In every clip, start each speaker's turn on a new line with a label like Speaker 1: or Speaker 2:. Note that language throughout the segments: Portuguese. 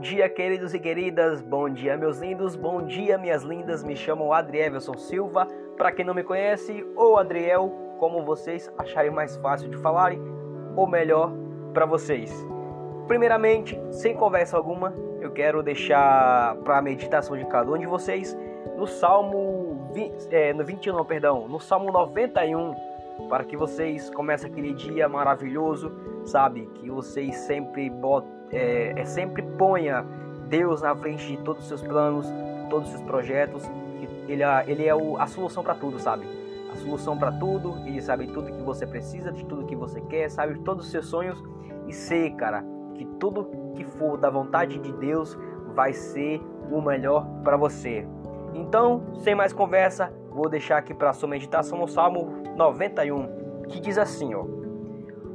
Speaker 1: dia, queridos e queridas. Bom dia, meus lindos. Bom dia, minhas lindas. Me chamo Adrievelson Silva. Para quem não me conhece, ou Adriel, como vocês acharem mais fácil de falarem, ou melhor para vocês. Primeiramente, sem conversa alguma, eu quero deixar para a meditação de cada um de vocês no Salmo 20, é, no 21, não, perdão, no Salmo 91, para que vocês comecem aquele dia maravilhoso, sabe? Que vocês sempre botem é, é sempre ponha Deus na frente de todos os seus planos, todos os seus projetos. Ele, é, ele é o, a solução para tudo, sabe? A solução para tudo. Ele sabe tudo que você precisa, de tudo que você quer, sabe todos os seus sonhos. E sei, cara, que tudo que for da vontade de Deus vai ser o melhor para você. Então, sem mais conversa, vou deixar aqui para sua meditação o Salmo 91, que diz assim, ó: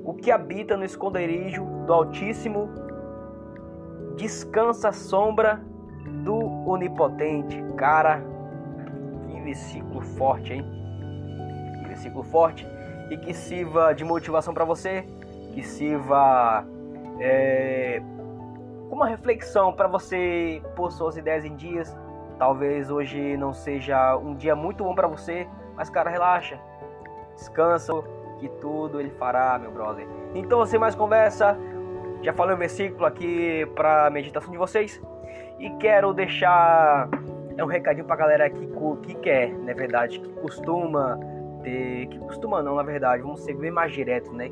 Speaker 1: O que habita no esconderijo do Altíssimo descansa a sombra do Onipotente. Cara, que versículo forte, hein? Que versículo forte. E que sirva de motivação para você, que sirva é, uma reflexão para você pôr suas ideias em dias. Talvez hoje não seja um dia muito bom para você, mas cara, relaxa. Descansa, que tudo ele fará, meu brother. Então, sem mais conversa, já falei um versículo aqui para meditação de vocês e quero deixar é um recadinho para galera que, que quer, na verdade, que costuma ter, que costuma não, na verdade, vamos ser bem mais direto, né?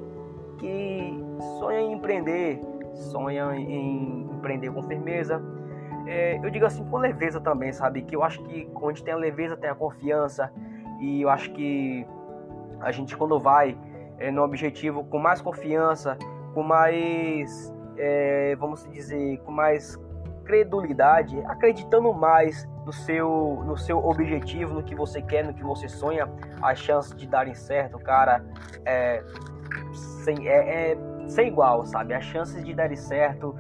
Speaker 1: Que sonha em empreender, sonha em empreender com firmeza. É, eu digo assim com leveza também, sabe? Que eu acho que onde tem a leveza tem a confiança e eu acho que a gente quando vai é, no objetivo com mais confiança com mais, é, vamos dizer, com mais credulidade, acreditando mais no seu, no seu objetivo, no que você quer, no que você sonha, as chances de darem certo, cara, é sem, é, é sem igual, sabe? As chances de darem certo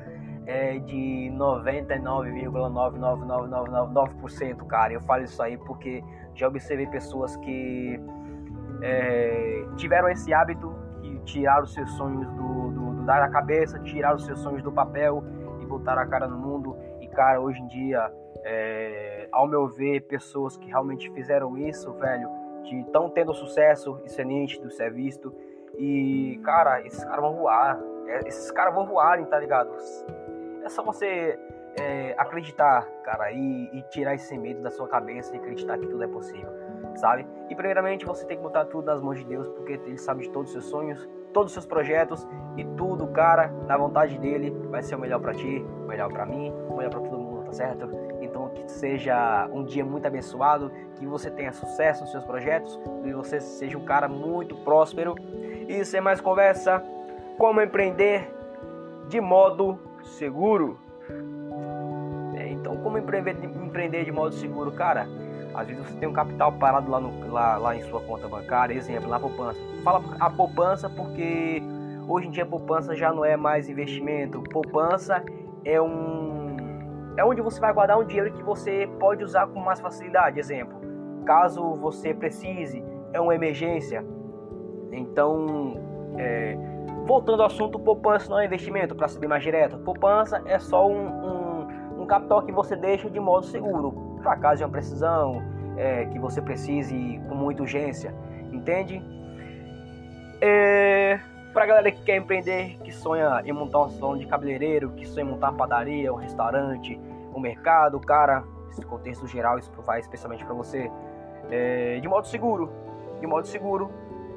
Speaker 1: é de 99,99999%, cara. Eu falo isso aí porque já observei pessoas que é, tiveram esse hábito, que tiraram seus sonhos do mudar a cabeça, tirar os seus sonhos do papel e botar a cara no mundo. E, cara, hoje em dia, é, ao meu ver, pessoas que realmente fizeram isso, velho, estão tendo sucesso, isso é nítido, isso é visto. E, cara, esses caras vão voar. É, esses caras vão voarem, tá ligado? É só você é, acreditar, cara, e, e, tirar esse medo da sua cabeça e acreditar que tudo é possível, sabe? E primeiramente você tem que botar tudo nas mãos de Deus, porque Ele sabe de todos os seus sonhos, todos os seus projetos e tudo, cara, na vontade dele vai ser o melhor para ti, o melhor para mim, o melhor para todo mundo, tá certo? Então que seja um dia muito abençoado, que você tenha sucesso nos seus projetos e você seja um cara muito próspero. E sem mais conversa, como empreender de modo seguro. É, então, como empreender, empreender de modo seguro, cara? Às vezes você tem um capital parado lá, no, lá, lá em sua conta bancária, exemplo, na poupança. Fala a poupança porque hoje em dia a poupança já não é mais investimento. Poupança é um é onde você vai guardar um dinheiro que você pode usar com mais facilidade. Exemplo, caso você precise, é uma emergência. Então, é, voltando ao assunto, poupança não é investimento, para ser mais direto. Poupança é só um, um, um capital que você deixa de modo seguro para caso de uma precisão, é, que você precise com muita urgência, entende? É, para galera que quer empreender, que sonha em montar um salão de cabeleireiro, que sonha em montar uma padaria, um restaurante, um mercado, cara, esse contexto geral isso vai especialmente para você, é, de modo seguro, de modo seguro.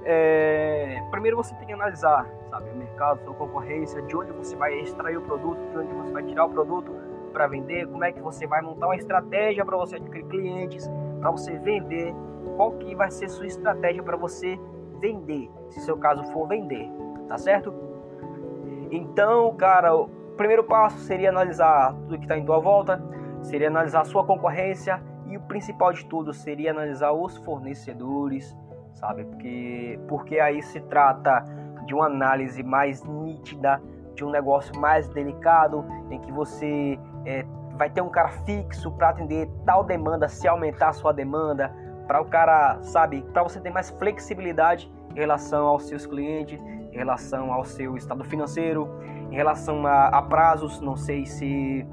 Speaker 1: É, primeiro você tem que analisar, sabe, o mercado, sua concorrência, de onde você vai extrair o produto, de onde você vai tirar o produto para vender, como é que você vai montar uma estratégia para você adquirir clientes, para você vender, qual que vai ser sua estratégia para você vender, se seu caso for vender, tá certo? Então, cara, o primeiro passo seria analisar tudo que está em tua volta, seria analisar sua concorrência e o principal de tudo seria analisar os fornecedores, sabe? Porque, porque aí se trata de uma análise mais nítida, de um negócio mais delicado, em que você é, vai ter um cara fixo para atender tal demanda, se aumentar a sua demanda, para o cara, sabe, para você ter mais flexibilidade em relação aos seus clientes, em relação ao seu estado financeiro, em relação a, a prazos, não sei se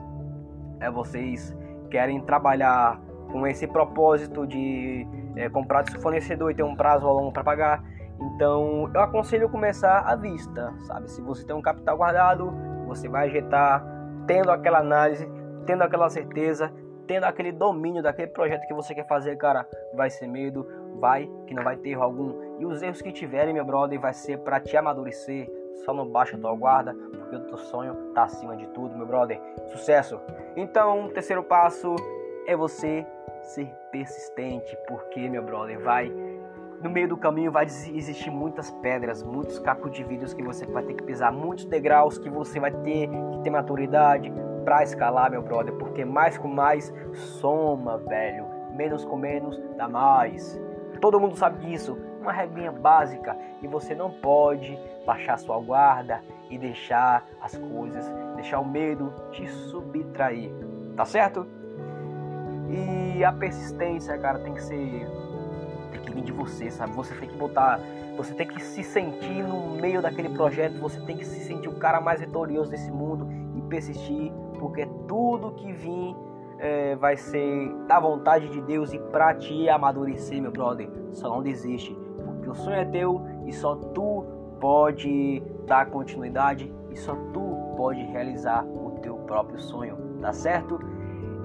Speaker 1: é, vocês querem trabalhar com esse propósito de é, comprar seu fornecedor e ter um prazo longo para pagar, então eu aconselho começar à vista, sabe? Se você tem um capital guardado, você vai ajeitar tendo aquela análise, tendo aquela certeza, tendo aquele domínio daquele projeto que você quer fazer, cara, vai ser medo, vai que não vai ter erro algum. E os erros que tiverem, meu brother, vai ser para te amadurecer. Só não baixa a tua guarda, porque o teu sonho tá acima de tudo, meu brother. Sucesso! Então, terceiro passo é você ser persistente, porque, meu brother, vai no meio do caminho vai existir muitas pedras, muitos cacos de vidros que você vai ter que pisar, muitos degraus que você vai ter que ter maturidade para escalar, meu brother, porque mais com mais soma, velho. Menos com menos dá mais. Todo mundo sabe disso. Uma regrinha básica e você não pode baixar sua guarda e deixar as coisas, deixar o medo te subtrair. Tá certo? E a persistência, cara, tem que ser tem que vir de você, sabe? Você tem que botar, você tem que se sentir no meio daquele projeto, você tem que se sentir o cara mais vitorioso desse mundo e persistir, porque tudo que vir é, vai ser da vontade de Deus e pra te amadurecer, meu brother. Só não desiste, porque o sonho é teu e só tu pode dar continuidade e só tu pode realizar o teu próprio sonho, tá certo?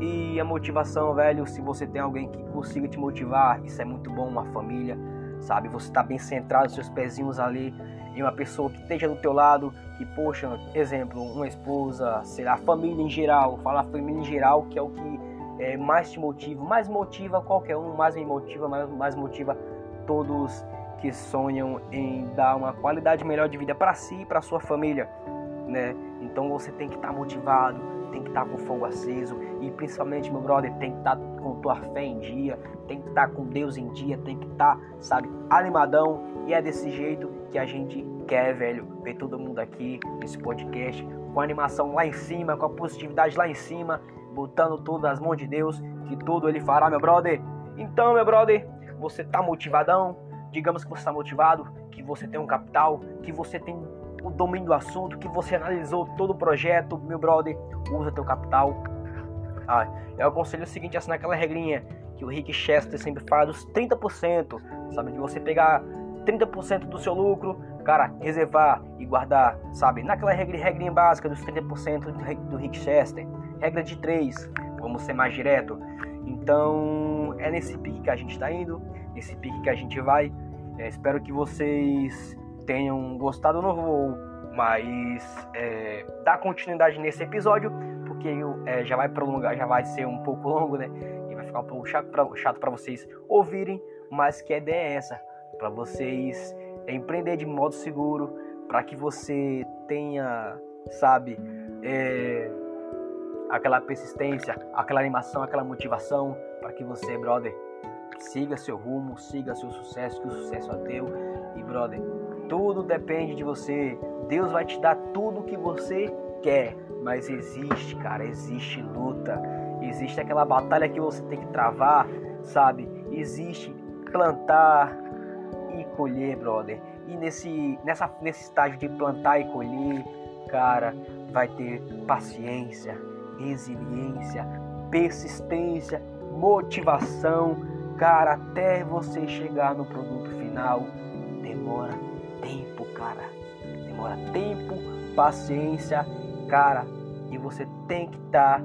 Speaker 1: E a motivação, velho, se você tem alguém que consiga te motivar, isso é muito bom, uma família, sabe? Você tá bem centrado, seus pezinhos ali em uma pessoa que esteja do teu lado, que, poxa, exemplo, uma esposa, sei lá, família em geral, falar família em geral, que é o que é, mais te motiva, mais motiva qualquer um, mais me motiva, mais, mais motiva todos que sonham em dar uma qualidade melhor de vida para si e para sua família, né? Então você tem que estar tá motivado, tem que estar tá com fogo aceso e principalmente, meu brother, tem que estar tá com tua fé em dia, tem que estar tá com Deus em dia, tem que estar, tá, sabe, animadão e é desse jeito que a gente quer, velho, ver todo mundo aqui nesse podcast com a animação lá em cima, com a positividade lá em cima, botando tudo nas mãos de Deus, que tudo ele fará, meu brother. Então, meu brother, você tá motivadão? Digamos que você está motivado, que você tem um capital, que você tem o domínio do assunto, que você analisou todo o projeto, meu brother, usa teu capital. Ah, eu aconselho o seguinte, assim naquela regrinha que o Rick Chester sempre fala dos 30%, sabe? De você pegar 30% do seu lucro, cara, reservar e guardar, sabe? Naquela regra, regrinha básica dos 30% do, Rick Chester. Regra de 3, vamos ser mais direto. Então, é nesse pique que a gente está indo, nesse pique que a gente vai. Espero que vocês tenham gostado, não vou mais é, dar continuidade nesse episódio, porque é, já vai prolongar, já vai ser um pouco longo, né? E vai ficar um pouco chato para vocês ouvirem, mas que ideia é essa, para vocês empreender de modo seguro, para que você tenha, sabe, é, aquela persistência, aquela animação, aquela motivação, para que você, brother, siga seu rumo, siga seu sucesso, que o sucesso é teu. E, brother, tudo depende de você. Deus vai te dar tudo o que você quer. Mas existe, cara, existe luta. Existe aquela batalha que você tem que travar, sabe? Existe plantar e colher, brother. E nesse, nessa, nesse estágio de plantar e colher, cara, vai ter paciência, resiliência, persistência, motivação, cara, até você chegar no produto final. Demora tempo, cara. Demora tempo, paciência, cara. E você tem que estar tá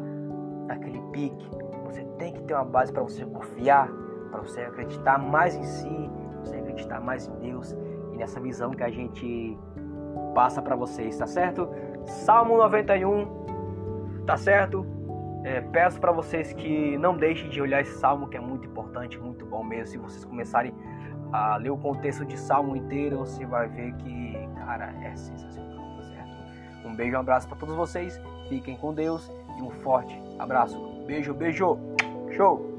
Speaker 1: naquele pique. Você tem que ter uma base para você confiar, para você acreditar mais em si, você acreditar mais em Deus e nessa visão que a gente passa para vocês, tá certo? Salmo 91, tá certo? É, peço para vocês que não deixem de olhar esse salmo que é muito importante, muito bom mesmo. Se vocês começarem a ler o contexto de Salmo inteiro, você vai ver que, cara, é sensacional, tá certo? Um beijo, um abraço para todos vocês, fiquem com Deus e um forte abraço. Beijo, beijo, show!